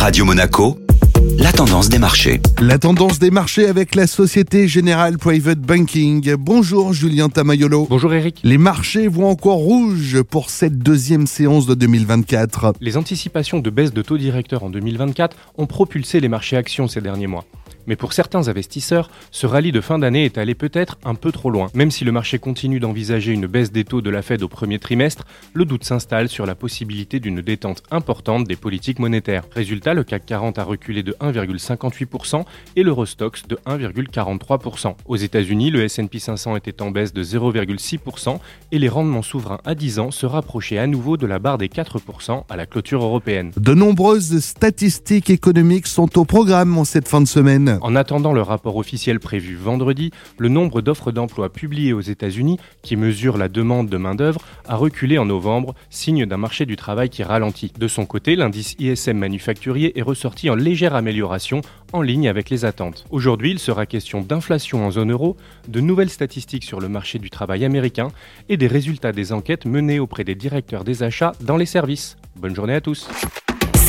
Radio Monaco, la tendance des marchés. La tendance des marchés avec la Société Générale Private Banking. Bonjour Julien Tamayolo. Bonjour Eric. Les marchés voient encore rouge pour cette deuxième séance de 2024. Les anticipations de baisse de taux directeur en 2024 ont propulsé les marchés actions ces derniers mois. Mais pour certains investisseurs, ce rallye de fin d'année est allé peut-être un peu trop loin. Même si le marché continue d'envisager une baisse des taux de la Fed au premier trimestre, le doute s'installe sur la possibilité d'une détente importante des politiques monétaires. Résultat, le CAC 40 a reculé de 1,58% et l'Eurostox de 1,43%. Aux États-Unis, le S&P 500 était en baisse de 0,6% et les rendements souverains à 10 ans se rapprochaient à nouveau de la barre des 4% à la clôture européenne. De nombreuses statistiques économiques sont au programme en cette fin de semaine. En attendant le rapport officiel prévu vendredi, le nombre d'offres d'emploi publiées aux États-Unis, qui mesure la demande de main-d'œuvre, a reculé en novembre, signe d'un marché du travail qui ralentit. De son côté, l'indice ISM manufacturier est ressorti en légère amélioration, en ligne avec les attentes. Aujourd'hui, il sera question d'inflation en zone euro, de nouvelles statistiques sur le marché du travail américain et des résultats des enquêtes menées auprès des directeurs des achats dans les services. Bonne journée à tous.